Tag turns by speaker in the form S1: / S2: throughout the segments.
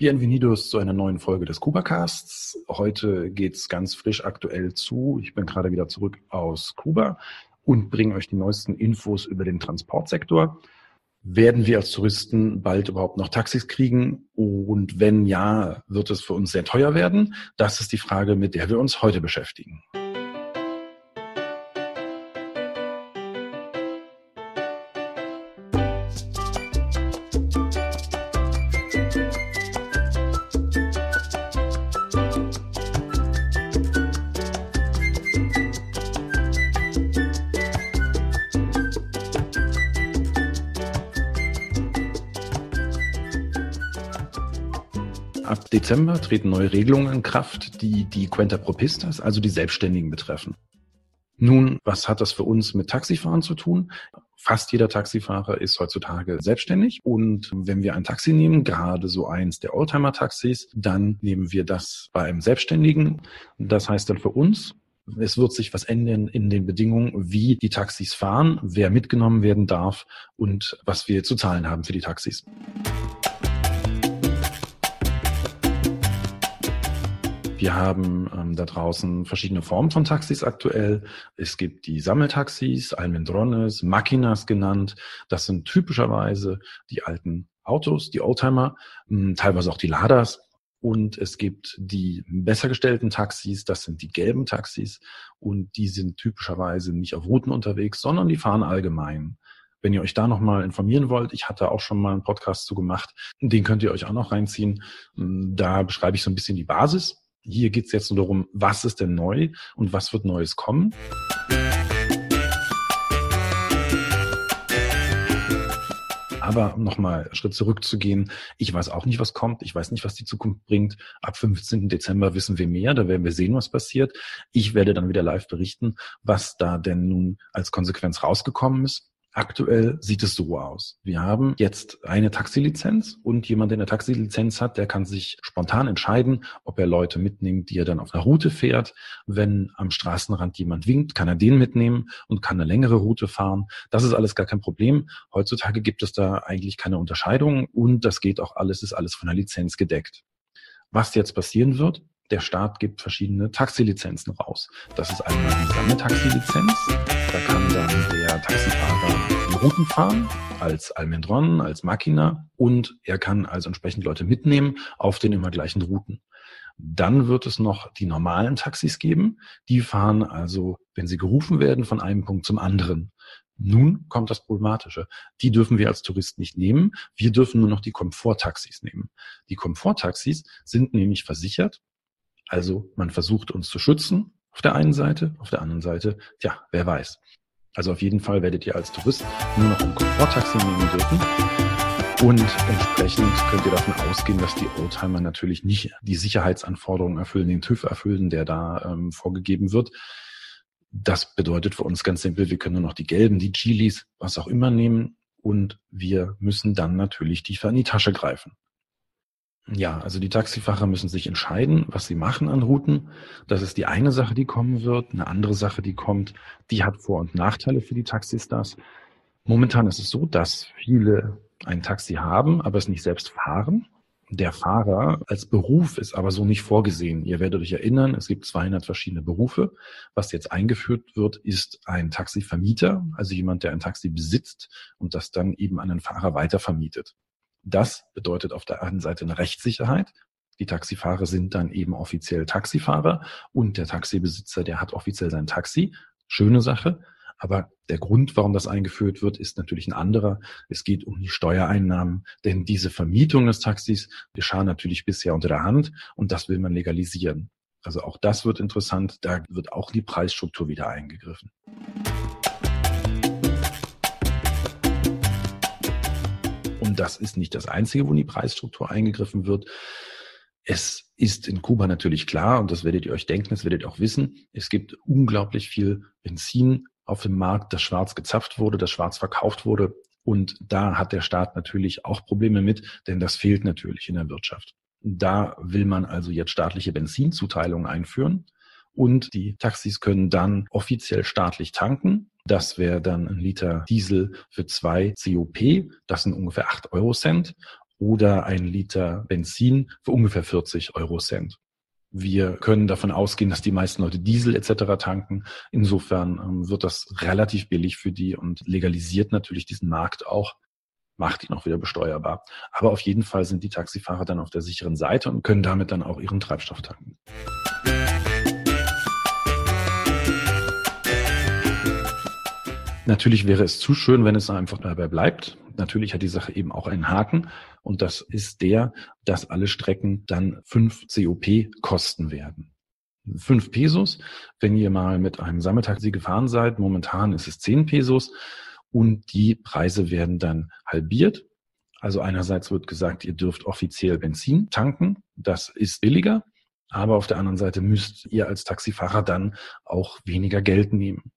S1: Bienvenidos zu einer neuen Folge des KubaCasts. Heute geht's ganz frisch aktuell zu. Ich bin gerade wieder zurück aus Kuba und bringe euch die neuesten Infos über den Transportsektor. Werden wir als Touristen bald überhaupt noch Taxis kriegen? Und wenn ja, wird es für uns sehr teuer werden? Das ist die Frage, mit der wir uns heute beschäftigen. Ab Dezember treten neue Regelungen in Kraft, die die Quenta Propistas, also die Selbstständigen betreffen. Nun, was hat das für uns mit Taxifahren zu tun? Fast jeder Taxifahrer ist heutzutage selbstständig und wenn wir ein Taxi nehmen, gerade so eins der Oldtimer-Taxis, dann nehmen wir das bei einem Selbstständigen. Das heißt dann für uns, es wird sich was ändern in den Bedingungen, wie die Taxis fahren, wer mitgenommen werden darf und was wir zu zahlen haben für die Taxis. Wir haben ähm, da draußen verschiedene Formen von Taxis aktuell. Es gibt die Sammeltaxis, Almendrones, Machinas genannt. Das sind typischerweise die alten Autos, die Oldtimer, mh, teilweise auch die Ladas. Und es gibt die besser gestellten Taxis, das sind die gelben Taxis. Und die sind typischerweise nicht auf Routen unterwegs, sondern die fahren allgemein. Wenn ihr euch da nochmal informieren wollt, ich hatte auch schon mal einen Podcast zu gemacht, den könnt ihr euch auch noch reinziehen. Da beschreibe ich so ein bisschen die Basis hier geht es jetzt nur darum, was ist denn neu und was wird Neues kommen. Aber nochmal Schritt zurückzugehen, ich weiß auch nicht, was kommt. Ich weiß nicht, was die Zukunft bringt. Ab 15. Dezember wissen wir mehr. Da werden wir sehen, was passiert. Ich werde dann wieder live berichten, was da denn nun als Konsequenz rausgekommen ist. Aktuell sieht es so aus. Wir haben jetzt eine Taxilizenz und jemand, der eine Taxilizenz hat, der kann sich spontan entscheiden, ob er Leute mitnimmt, die er dann auf einer Route fährt. Wenn am Straßenrand jemand winkt, kann er den mitnehmen und kann eine längere Route fahren. Das ist alles gar kein Problem. Heutzutage gibt es da eigentlich keine Unterscheidung und das geht auch alles, ist alles von der Lizenz gedeckt. Was jetzt passieren wird, der Staat gibt verschiedene Taxilizenzen raus. Das ist einmal die Sammeltaxilizenz. Da kann dann der Taxifahrer Routen fahren als Almendron, als Machina und er kann also entsprechend Leute mitnehmen auf den immer gleichen Routen. Dann wird es noch die normalen Taxis geben. Die fahren also, wenn sie gerufen werden, von einem Punkt zum anderen. Nun kommt das Problematische. Die dürfen wir als Tourist nicht nehmen. Wir dürfen nur noch die Komforttaxis nehmen. Die Komforttaxis sind nämlich versichert also man versucht uns zu schützen auf der einen Seite, auf der anderen Seite, ja, wer weiß. Also auf jeden Fall werdet ihr als Tourist nur noch ein Komforttaxi nehmen dürfen. Und entsprechend könnt ihr davon ausgehen, dass die Oldtimer natürlich nicht die Sicherheitsanforderungen erfüllen, den TÜV erfüllen, der da ähm, vorgegeben wird. Das bedeutet für uns ganz simpel, wir können nur noch die gelben, die Chilis, was auch immer nehmen. Und wir müssen dann natürlich tiefer in die Tasche greifen. Ja, also die Taxifahrer müssen sich entscheiden, was sie machen an Routen. Das ist die eine Sache, die kommen wird. Eine andere Sache, die kommt, die hat Vor- und Nachteile für die Taxistars. Momentan ist es so, dass viele ein Taxi haben, aber es nicht selbst fahren. Der Fahrer als Beruf ist aber so nicht vorgesehen. Ihr werdet euch erinnern, es gibt 200 verschiedene Berufe. Was jetzt eingeführt wird, ist ein Taxivermieter, also jemand, der ein Taxi besitzt und das dann eben an einen Fahrer weitervermietet. Das bedeutet auf der einen Seite eine Rechtssicherheit. Die Taxifahrer sind dann eben offiziell Taxifahrer und der Taxibesitzer, der hat offiziell sein Taxi. Schöne Sache. Aber der Grund, warum das eingeführt wird, ist natürlich ein anderer. Es geht um die Steuereinnahmen, denn diese Vermietung des Taxis geschah natürlich bisher unter der Hand und das will man legalisieren. Also auch das wird interessant. Da wird auch die Preisstruktur wieder eingegriffen. Das ist nicht das Einzige, wo in die Preisstruktur eingegriffen wird. Es ist in Kuba natürlich klar, und das werdet ihr euch denken, das werdet ihr auch wissen, es gibt unglaublich viel Benzin auf dem Markt, das schwarz gezapft wurde, das schwarz verkauft wurde. Und da hat der Staat natürlich auch Probleme mit, denn das fehlt natürlich in der Wirtschaft. Da will man also jetzt staatliche Benzinzuteilungen einführen und die Taxis können dann offiziell staatlich tanken das wäre dann ein Liter Diesel für zwei COP. Das sind ungefähr acht Euro Cent. oder ein Liter Benzin für ungefähr 40 Euro Cent. Wir können davon ausgehen, dass die meisten Leute Diesel etc. tanken. Insofern ähm, wird das relativ billig für die und legalisiert natürlich diesen Markt auch, macht ihn auch wieder besteuerbar. Aber auf jeden Fall sind die Taxifahrer dann auf der sicheren Seite und können damit dann auch ihren Treibstoff tanken. Natürlich wäre es zu schön, wenn es einfach dabei bleibt. Natürlich hat die Sache eben auch einen Haken und das ist der, dass alle Strecken dann fünf COP kosten werden. Fünf Pesos, wenn ihr mal mit einem Sammeltaxi gefahren seid. Momentan ist es zehn Pesos und die Preise werden dann halbiert. Also einerseits wird gesagt, ihr dürft offiziell Benzin tanken. Das ist billiger. Aber auf der anderen Seite müsst ihr als Taxifahrer dann auch weniger Geld nehmen.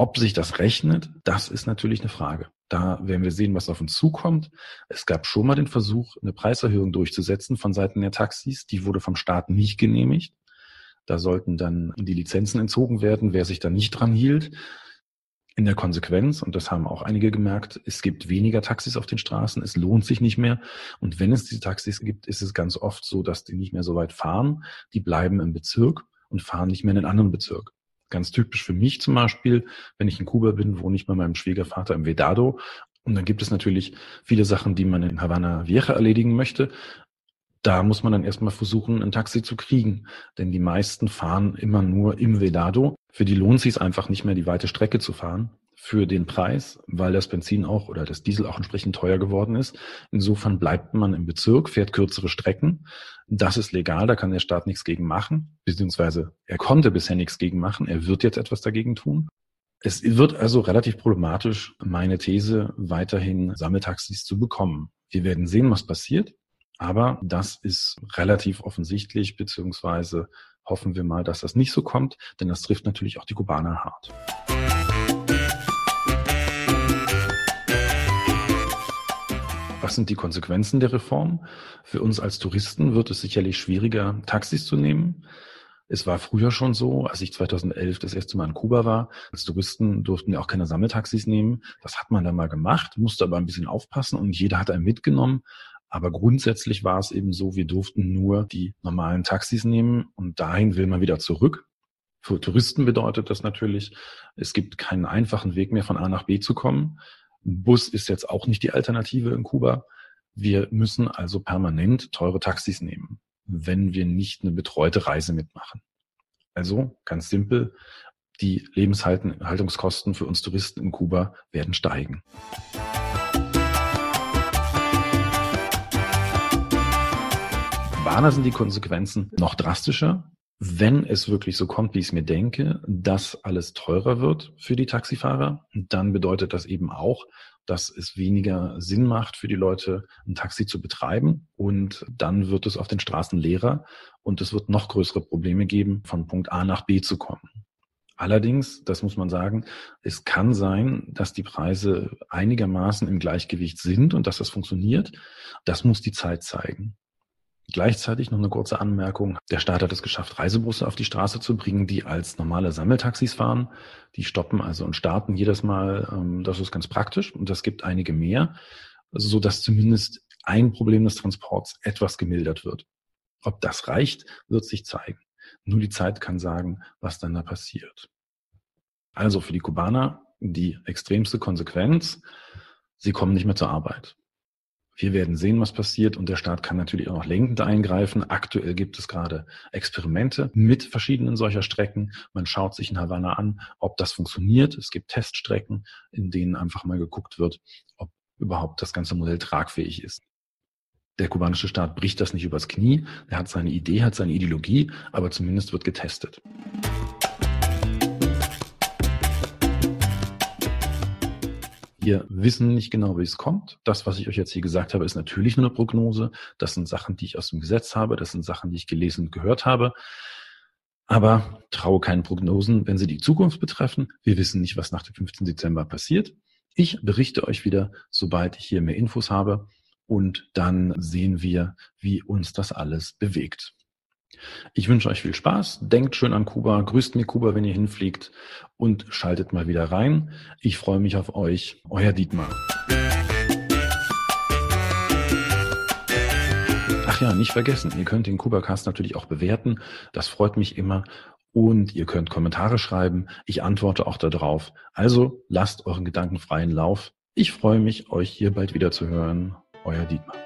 S1: Ob sich das rechnet, das ist natürlich eine Frage. Da werden wir sehen, was auf uns zukommt. Es gab schon mal den Versuch, eine Preiserhöhung durchzusetzen von Seiten der Taxis. Die wurde vom Staat nicht genehmigt. Da sollten dann die Lizenzen entzogen werden, wer sich da nicht dran hielt. In der Konsequenz, und das haben auch einige gemerkt, es gibt weniger Taxis auf den Straßen, es lohnt sich nicht mehr. Und wenn es diese Taxis gibt, ist es ganz oft so, dass die nicht mehr so weit fahren. Die bleiben im Bezirk und fahren nicht mehr in einen anderen Bezirk. Ganz typisch für mich zum Beispiel, wenn ich in Kuba bin, wohne ich bei meinem Schwiegervater im Vedado. Und dann gibt es natürlich viele Sachen, die man in Havana Vieja erledigen möchte. Da muss man dann erstmal versuchen, ein Taxi zu kriegen. Denn die meisten fahren immer nur im Vedado. Für die lohnt es sich einfach nicht mehr, die weite Strecke zu fahren für den Preis, weil das Benzin auch oder das Diesel auch entsprechend teuer geworden ist. Insofern bleibt man im Bezirk, fährt kürzere Strecken. Das ist legal, da kann der Staat nichts gegen machen, beziehungsweise er konnte bisher nichts gegen machen, er wird jetzt etwas dagegen tun. Es wird also relativ problematisch, meine These, weiterhin Sammeltaxis zu bekommen. Wir werden sehen, was passiert, aber das ist relativ offensichtlich, beziehungsweise hoffen wir mal, dass das nicht so kommt, denn das trifft natürlich auch die Kubaner hart. Was sind die Konsequenzen der Reform? Für uns als Touristen wird es sicherlich schwieriger, Taxis zu nehmen. Es war früher schon so, als ich 2011 das erste Mal in Kuba war. Als Touristen durften wir auch keine Sammeltaxis nehmen. Das hat man dann mal gemacht, musste aber ein bisschen aufpassen und jeder hat einen mitgenommen. Aber grundsätzlich war es eben so, wir durften nur die normalen Taxis nehmen und dahin will man wieder zurück. Für Touristen bedeutet das natürlich, es gibt keinen einfachen Weg mehr von A nach B zu kommen. Bus ist jetzt auch nicht die Alternative in Kuba. Wir müssen also permanent teure Taxis nehmen, wenn wir nicht eine betreute Reise mitmachen. Also ganz simpel, die Lebenshaltungskosten für uns Touristen in Kuba werden steigen. Warner sind die Konsequenzen noch drastischer wenn es wirklich so kommt, wie ich es mir denke, dass alles teurer wird für die Taxifahrer, dann bedeutet das eben auch, dass es weniger Sinn macht für die Leute, ein Taxi zu betreiben. Und dann wird es auf den Straßen leerer und es wird noch größere Probleme geben, von Punkt A nach B zu kommen. Allerdings, das muss man sagen, es kann sein, dass die Preise einigermaßen im Gleichgewicht sind und dass das funktioniert. Das muss die Zeit zeigen. Gleichzeitig noch eine kurze Anmerkung. Der Staat hat es geschafft, Reisebusse auf die Straße zu bringen, die als normale Sammeltaxis fahren. Die stoppen also und starten jedes Mal. Ähm, das ist ganz praktisch und das gibt einige mehr, so dass zumindest ein Problem des Transports etwas gemildert wird. Ob das reicht, wird sich zeigen. Nur die Zeit kann sagen, was dann da passiert. Also für die Kubaner die extremste Konsequenz. Sie kommen nicht mehr zur Arbeit. Wir werden sehen, was passiert und der Staat kann natürlich auch noch lenkend eingreifen. Aktuell gibt es gerade Experimente mit verschiedenen solcher Strecken. Man schaut sich in Havanna an, ob das funktioniert. Es gibt Teststrecken, in denen einfach mal geguckt wird, ob überhaupt das ganze Modell tragfähig ist. Der kubanische Staat bricht das nicht übers Knie. Er hat seine Idee, hat seine Ideologie, aber zumindest wird getestet. Wir wissen nicht genau, wie es kommt. Das, was ich euch jetzt hier gesagt habe, ist natürlich nur eine Prognose. Das sind Sachen, die ich aus dem Gesetz habe. Das sind Sachen, die ich gelesen und gehört habe. Aber traue keinen Prognosen, wenn sie die Zukunft betreffen. Wir wissen nicht, was nach dem 15. Dezember passiert. Ich berichte euch wieder, sobald ich hier mehr Infos habe. Und dann sehen wir, wie uns das alles bewegt. Ich wünsche euch viel Spaß. Denkt schön an Kuba. Grüßt mir Kuba, wenn ihr hinfliegt. Und schaltet mal wieder rein. Ich freue mich auf euch. Euer Dietmar. Ach ja, nicht vergessen, ihr könnt den Kubacast natürlich auch bewerten. Das freut mich immer. Und ihr könnt Kommentare schreiben. Ich antworte auch darauf. Also lasst euren Gedanken freien Lauf. Ich freue mich, euch hier bald wieder zu hören. Euer Dietmar.